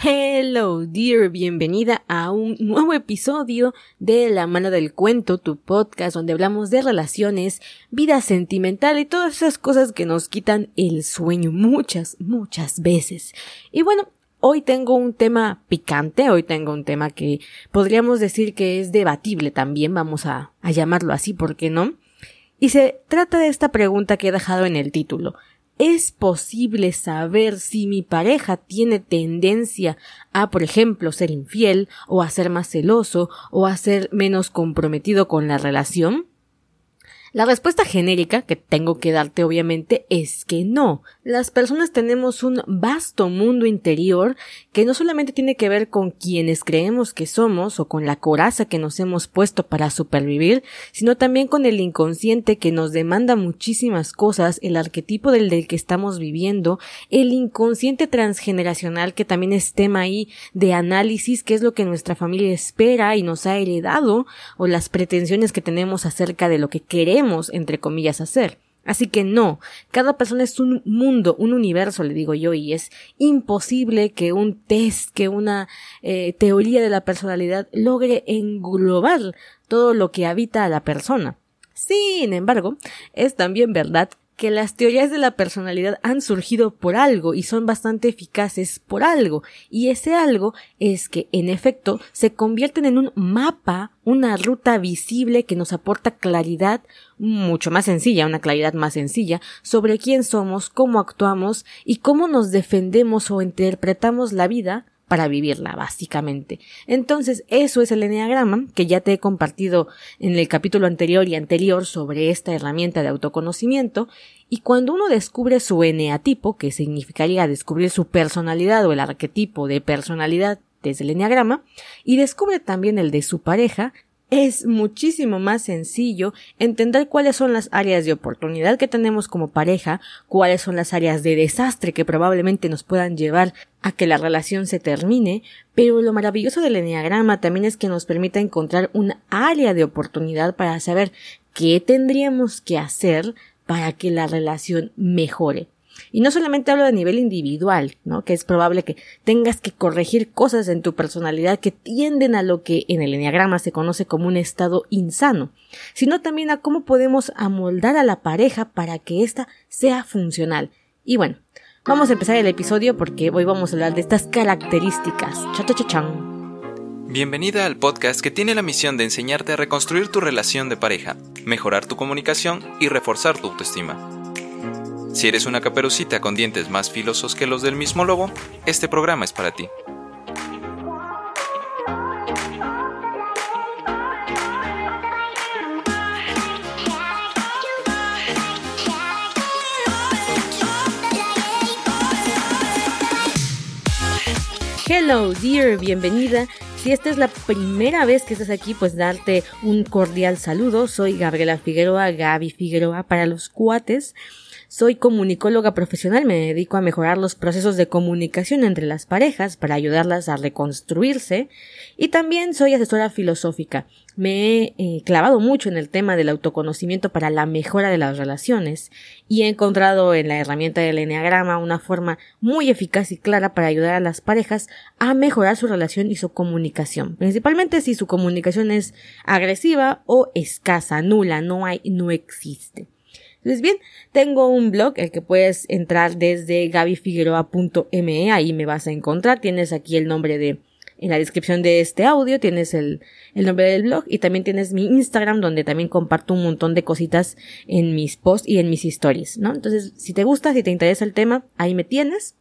Hello, dear, bienvenida a un nuevo episodio de La mano del cuento, tu podcast donde hablamos de relaciones, vida sentimental y todas esas cosas que nos quitan el sueño muchas, muchas veces. Y bueno, hoy tengo un tema picante, hoy tengo un tema que podríamos decir que es debatible también, vamos a, a llamarlo así, ¿por qué no? Y se trata de esta pregunta que he dejado en el título. ¿Es posible saber si mi pareja tiene tendencia a, por ejemplo, ser infiel o a ser más celoso o a ser menos comprometido con la relación? La respuesta genérica que tengo que darte obviamente es que no. Las personas tenemos un vasto mundo interior que no solamente tiene que ver con quienes creemos que somos o con la coraza que nos hemos puesto para supervivir, sino también con el inconsciente que nos demanda muchísimas cosas, el arquetipo del, del que estamos viviendo, el inconsciente transgeneracional que también es tema ahí de análisis, que es lo que nuestra familia espera y nos ha heredado, o las pretensiones que tenemos acerca de lo que queremos entre comillas, hacer. Así que no, cada persona es un mundo, un universo, le digo yo, y es imposible que un test, que una eh, teoría de la personalidad logre englobar todo lo que habita a la persona. Sin embargo, es también verdad que las teorías de la personalidad han surgido por algo y son bastante eficaces por algo, y ese algo es que, en efecto, se convierten en un mapa, una ruta visible que nos aporta claridad mucho más sencilla, una claridad más sencilla sobre quién somos, cómo actuamos y cómo nos defendemos o interpretamos la vida para vivirla, básicamente. Entonces, eso es el Enneagrama, que ya te he compartido en el capítulo anterior y anterior sobre esta herramienta de autoconocimiento, y cuando uno descubre su eneatipo, que significaría descubrir su personalidad o el arquetipo de personalidad desde el Enneagrama, y descubre también el de su pareja, es muchísimo más sencillo entender cuáles son las áreas de oportunidad que tenemos como pareja, cuáles son las áreas de desastre que probablemente nos puedan llevar a que la relación se termine, pero lo maravilloso del enneagrama también es que nos permite encontrar un área de oportunidad para saber qué tendríamos que hacer para que la relación mejore. Y no solamente hablo a nivel individual, ¿no? Que es probable que tengas que corregir cosas en tu personalidad que tienden a lo que en el enneagrama se conoce como un estado insano, sino también a cómo podemos amoldar a la pareja para que ésta sea funcional. Y bueno, vamos a empezar el episodio porque hoy vamos a hablar de estas características. Cha-cha-cha-chan. Bienvenida al podcast que tiene la misión de enseñarte a reconstruir tu relación de pareja, mejorar tu comunicación y reforzar tu autoestima. Si eres una caperucita con dientes más filosos que los del mismo lobo, este programa es para ti. Hello, dear, bienvenida. Si esta es la primera vez que estás aquí, pues darte un cordial saludo. Soy Gabriela Figueroa, Gaby Figueroa para los cuates. Soy comunicóloga profesional, me dedico a mejorar los procesos de comunicación entre las parejas para ayudarlas a reconstruirse y también soy asesora filosófica. Me he eh, clavado mucho en el tema del autoconocimiento para la mejora de las relaciones y he encontrado en la herramienta del Enneagrama una forma muy eficaz y clara para ayudar a las parejas a mejorar su relación y su comunicación, principalmente si su comunicación es agresiva o escasa, nula, no hay, no existe. Entonces, bien, tengo un blog, el que puedes entrar desde gabifigueroa.me, ahí me vas a encontrar, tienes aquí el nombre de, en la descripción de este audio tienes el, el, nombre del blog y también tienes mi Instagram donde también comparto un montón de cositas en mis posts y en mis stories, ¿no? Entonces, si te gusta, si te interesa el tema, ahí me tienes.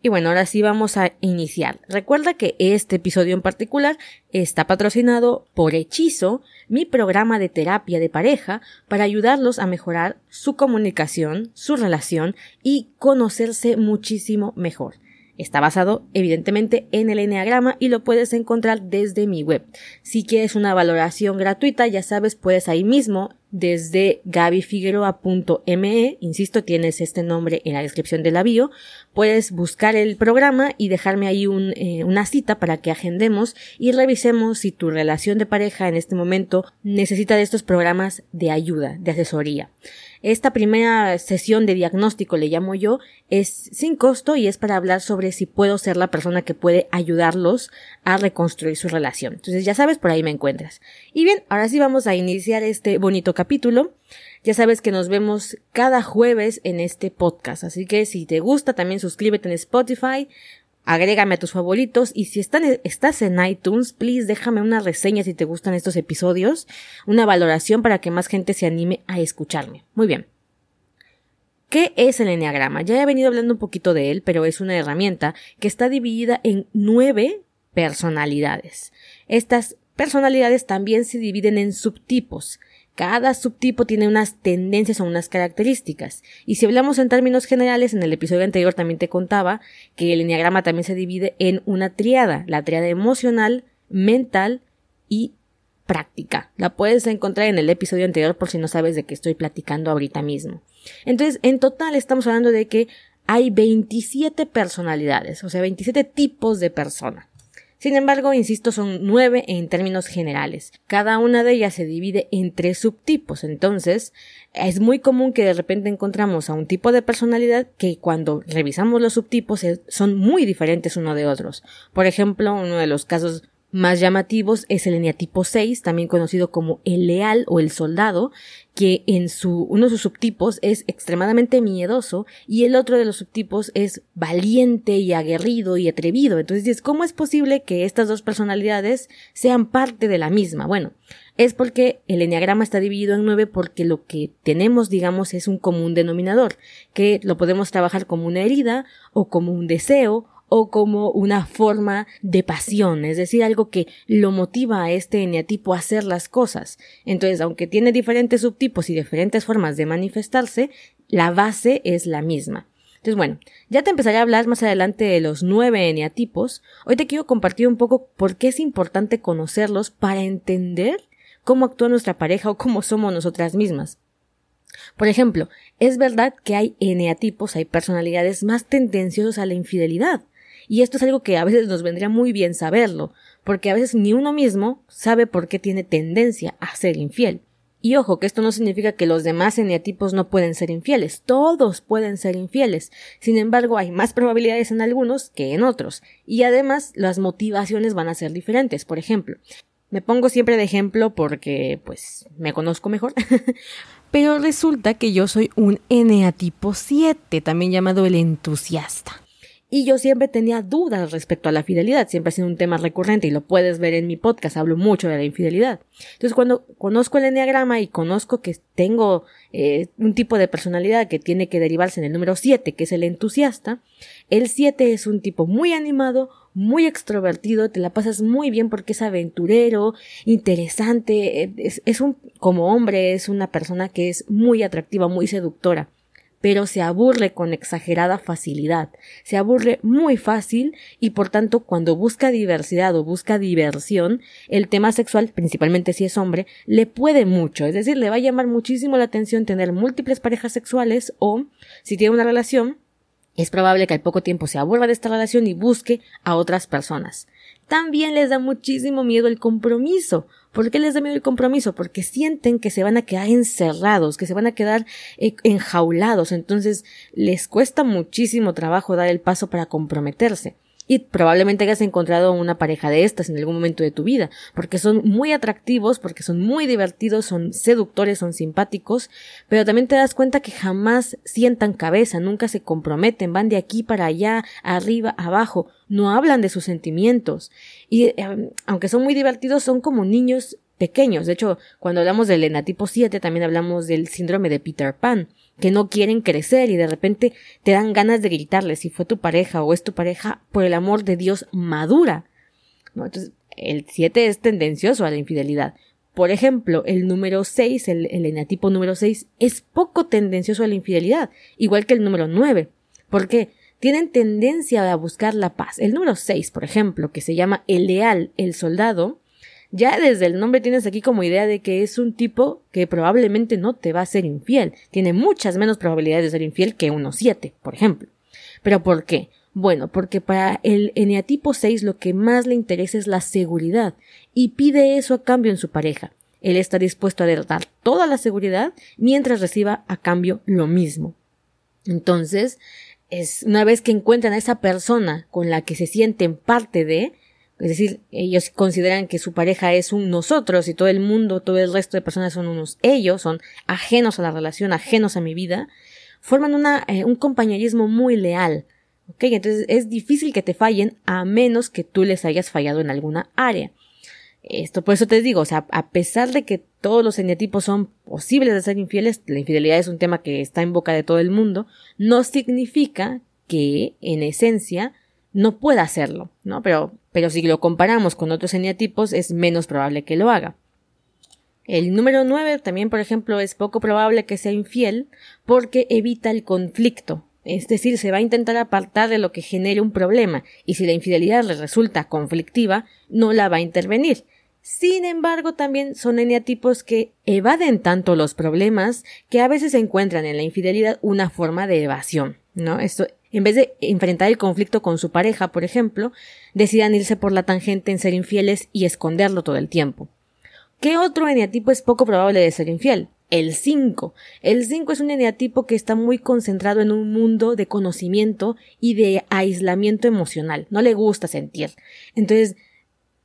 Y bueno, ahora sí vamos a iniciar. Recuerda que este episodio en particular está patrocinado por Hechizo, mi programa de terapia de pareja para ayudarlos a mejorar su comunicación, su relación y conocerse muchísimo mejor. Está basado evidentemente en el Enneagrama y lo puedes encontrar desde mi web. Si quieres una valoración gratuita, ya sabes, puedes ahí mismo desde gabifigueroa.me, insisto, tienes este nombre en la descripción de la bio, puedes buscar el programa y dejarme ahí eh, una cita para que agendemos y revisemos si tu relación de pareja en este momento necesita de estos programas de ayuda, de asesoría. Esta primera sesión de diagnóstico, le llamo yo, es sin costo y es para hablar sobre si puedo ser la persona que puede ayudarlos a reconstruir su relación. Entonces ya sabes, por ahí me encuentras. Y bien, ahora sí vamos a iniciar este bonito capítulo. Ya sabes que nos vemos cada jueves en este podcast, así que si te gusta también suscríbete en Spotify, agrégame a tus favoritos y si estás en iTunes, please déjame una reseña si te gustan estos episodios, una valoración para que más gente se anime a escucharme. Muy bien. ¿Qué es el Enneagrama? Ya he venido hablando un poquito de él, pero es una herramienta que está dividida en nueve personalidades. Estas personalidades también se dividen en subtipos. Cada subtipo tiene unas tendencias o unas características. Y si hablamos en términos generales, en el episodio anterior también te contaba que el enneagrama también se divide en una triada, la triada emocional, mental y práctica. La puedes encontrar en el episodio anterior por si no sabes de qué estoy platicando ahorita mismo. Entonces, en total estamos hablando de que hay 27 personalidades, o sea, 27 tipos de persona. Sin embargo, insisto, son nueve en términos generales. Cada una de ellas se divide en tres subtipos. Entonces, es muy común que de repente encontramos a un tipo de personalidad que cuando revisamos los subtipos son muy diferentes uno de otros. Por ejemplo, uno de los casos más llamativos es el eneatipo 6, también conocido como el leal o el soldado, que en su, uno de sus subtipos es extremadamente miedoso y el otro de los subtipos es valiente y aguerrido y atrevido. Entonces, ¿cómo es posible que estas dos personalidades sean parte de la misma? Bueno, es porque el enneagrama está dividido en nueve porque lo que tenemos, digamos, es un común denominador, que lo podemos trabajar como una herida o como un deseo o como una forma de pasión, es decir, algo que lo motiva a este eneatipo a hacer las cosas. Entonces, aunque tiene diferentes subtipos y diferentes formas de manifestarse, la base es la misma. Entonces, bueno, ya te empezaré a hablar más adelante de los nueve eneatipos. Hoy te quiero compartir un poco por qué es importante conocerlos para entender cómo actúa nuestra pareja o cómo somos nosotras mismas. Por ejemplo, es verdad que hay eneatipos, hay personalidades más tendenciosas a la infidelidad. Y esto es algo que a veces nos vendría muy bien saberlo, porque a veces ni uno mismo sabe por qué tiene tendencia a ser infiel. Y ojo, que esto no significa que los demás eneatipos no pueden ser infieles, todos pueden ser infieles. Sin embargo, hay más probabilidades en algunos que en otros. Y además, las motivaciones van a ser diferentes. Por ejemplo, me pongo siempre de ejemplo porque, pues, me conozco mejor. Pero resulta que yo soy un eneatipo 7, también llamado el entusiasta. Y yo siempre tenía dudas respecto a la fidelidad, siempre ha sido un tema recurrente y lo puedes ver en mi podcast, hablo mucho de la infidelidad. Entonces cuando conozco el enneagrama y conozco que tengo eh, un tipo de personalidad que tiene que derivarse en el número 7, que es el entusiasta, el 7 es un tipo muy animado, muy extrovertido, te la pasas muy bien porque es aventurero, interesante, eh, es, es un, como hombre es una persona que es muy atractiva, muy seductora pero se aburre con exagerada facilidad, se aburre muy fácil y por tanto cuando busca diversidad o busca diversión, el tema sexual, principalmente si es hombre, le puede mucho, es decir, le va a llamar muchísimo la atención tener múltiples parejas sexuales o, si tiene una relación, es probable que al poco tiempo se aburra de esta relación y busque a otras personas. También les da muchísimo miedo el compromiso, ¿Por qué les da miedo el compromiso? Porque sienten que se van a quedar encerrados, que se van a quedar eh, enjaulados, entonces les cuesta muchísimo trabajo dar el paso para comprometerse y probablemente hayas encontrado una pareja de estas en algún momento de tu vida, porque son muy atractivos, porque son muy divertidos, son seductores, son simpáticos, pero también te das cuenta que jamás sientan cabeza, nunca se comprometen, van de aquí para allá, arriba, abajo, no hablan de sus sentimientos. Y eh, aunque son muy divertidos, son como niños pequeños. De hecho, cuando hablamos del enatipo 7, también hablamos del síndrome de Peter Pan que no quieren crecer y de repente te dan ganas de gritarle si fue tu pareja o es tu pareja, por el amor de Dios, madura. Entonces, el 7 es tendencioso a la infidelidad. Por ejemplo, el número 6, el, el enatipo número 6, es poco tendencioso a la infidelidad, igual que el número 9. ¿Por qué? Tienen tendencia a buscar la paz. El número 6, por ejemplo, que se llama el leal, el soldado, ya desde el nombre tienes aquí como idea de que es un tipo que probablemente no te va a ser infiel. Tiene muchas menos probabilidades de ser infiel que uno siete, por ejemplo. ¿Pero por qué? Bueno, porque para el eneatipo 6 lo que más le interesa es la seguridad y pide eso a cambio en su pareja. él está dispuesto a dar toda la seguridad mientras reciba a cambio lo mismo. Entonces, es una vez que encuentran a esa persona con la que se sienten parte de, es decir, ellos consideran que su pareja es un nosotros y todo el mundo, todo el resto de personas son unos ellos, son ajenos a la relación, ajenos a mi vida, forman una, eh, un compañerismo muy leal. ¿Ok? Entonces es difícil que te fallen a menos que tú les hayas fallado en alguna área. Esto, por eso te digo, o sea, a pesar de que todos los eneatipos son posibles de ser infieles, la infidelidad es un tema que está en boca de todo el mundo, no significa que, en esencia, no pueda hacerlo, ¿no? Pero, pero si lo comparamos con otros eneatipos, es menos probable que lo haga. El número 9 también, por ejemplo, es poco probable que sea infiel porque evita el conflicto. Es decir, se va a intentar apartar de lo que genere un problema y si la infidelidad le resulta conflictiva, no la va a intervenir. Sin embargo, también son eneatipos que evaden tanto los problemas que a veces encuentran en la infidelidad una forma de evasión, ¿no? Esto, en vez de enfrentar el conflicto con su pareja, por ejemplo, decidan irse por la tangente en ser infieles y esconderlo todo el tiempo. ¿Qué otro eneatipo es poco probable de ser infiel? El 5. El 5 es un eneatipo que está muy concentrado en un mundo de conocimiento y de aislamiento emocional. No le gusta sentir. Entonces,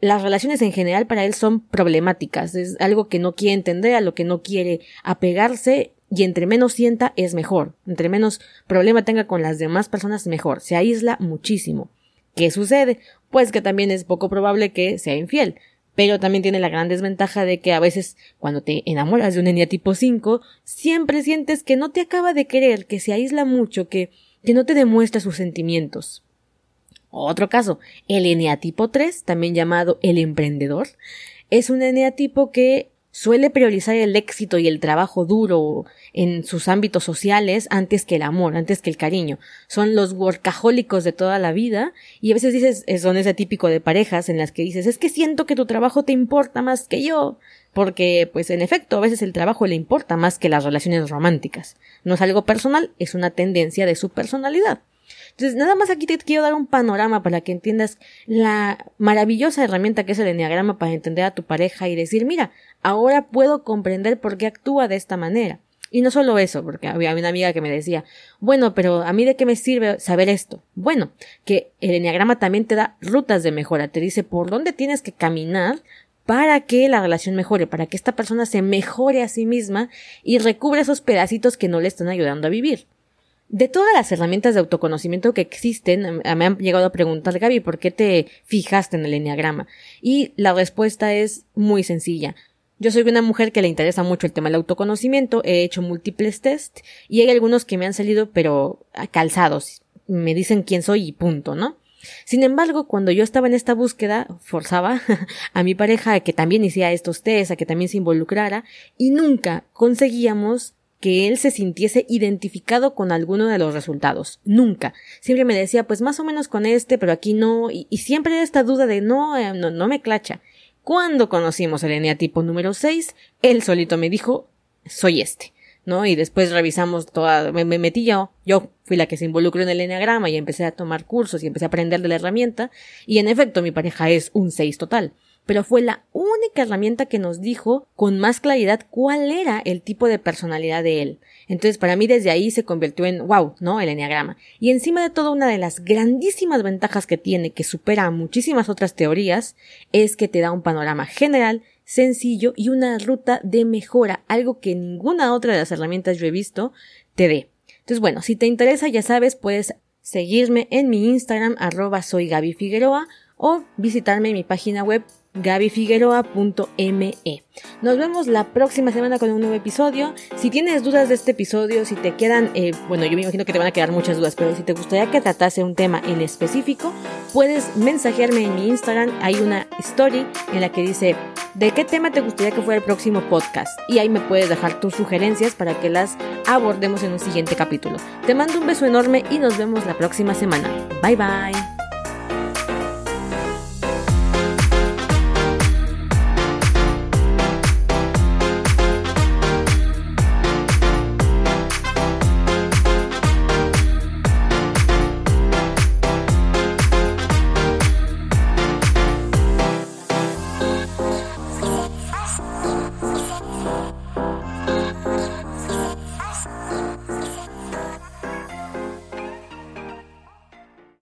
las relaciones en general para él son problemáticas, es algo que no quiere entender, a lo que no quiere apegarse y entre menos sienta es mejor, entre menos problema tenga con las demás personas mejor, se aísla muchísimo. ¿Qué sucede? Pues que también es poco probable que sea infiel, pero también tiene la gran desventaja de que a veces cuando te enamoras de un enia tipo 5, siempre sientes que no te acaba de querer, que se aísla mucho, que, que no te demuestra sus sentimientos. Otro caso, el eneatipo 3, también llamado el emprendedor, es un eneatipo que suele priorizar el éxito y el trabajo duro en sus ámbitos sociales antes que el amor, antes que el cariño. Son los workahólicos de toda la vida y a veces dices, son ese típico de parejas en las que dices, es que siento que tu trabajo te importa más que yo. Porque, pues, en efecto, a veces el trabajo le importa más que las relaciones románticas. No es algo personal, es una tendencia de su personalidad. Entonces, nada más aquí te quiero dar un panorama para que entiendas la maravillosa herramienta que es el enneagrama para entender a tu pareja y decir, mira, ahora puedo comprender por qué actúa de esta manera. Y no solo eso, porque había una amiga que me decía, bueno, pero a mí de qué me sirve saber esto. Bueno, que el enneagrama también te da rutas de mejora, te dice por dónde tienes que caminar para que la relación mejore, para que esta persona se mejore a sí misma y recubra esos pedacitos que no le están ayudando a vivir. De todas las herramientas de autoconocimiento que existen, em, me han llegado a preguntar, Gaby, ¿por qué te fijaste en el enneagrama? Y la respuesta es muy sencilla. Yo soy una mujer que le interesa mucho el tema del autoconocimiento, he hecho múltiples tests y hay algunos que me han salido pero calzados. Me dicen quién soy y punto, ¿no? Sin embargo, cuando yo estaba en esta búsqueda, forzaba a mi pareja a que también hiciera estos tests, a que también se involucrara, y nunca conseguíamos que él se sintiese identificado con alguno de los resultados. Nunca. Siempre me decía, pues más o menos con este, pero aquí no, y, siempre esta duda de no, eh, no, no me clacha. Cuando conocimos el eneatipo número 6, él solito me dijo, soy este. ¿no? Y después revisamos toda, me, me, metí yo, yo fui la que se involucró en el eneagrama y empecé a tomar cursos y empecé a aprender de la herramienta, y en efecto mi pareja es un 6 total pero fue la única herramienta que nos dijo con más claridad cuál era el tipo de personalidad de él. Entonces, para mí desde ahí se convirtió en wow, ¿no? El enneagrama. Y encima de todo, una de las grandísimas ventajas que tiene, que supera a muchísimas otras teorías, es que te da un panorama general, sencillo y una ruta de mejora, algo que ninguna otra de las herramientas yo he visto te dé. Entonces, bueno, si te interesa, ya sabes, puedes seguirme en mi Instagram, arroba soy Gaby Figueroa, o visitarme en mi página web gabifigueroa.me. Nos vemos la próxima semana con un nuevo episodio. Si tienes dudas de este episodio, si te quedan, eh, bueno, yo me imagino que te van a quedar muchas dudas, pero si te gustaría que tratase un tema en específico, puedes mensajearme en mi Instagram. Hay una story en la que dice de qué tema te gustaría que fuera el próximo podcast. Y ahí me puedes dejar tus sugerencias para que las abordemos en un siguiente capítulo. Te mando un beso enorme y nos vemos la próxima semana. Bye bye.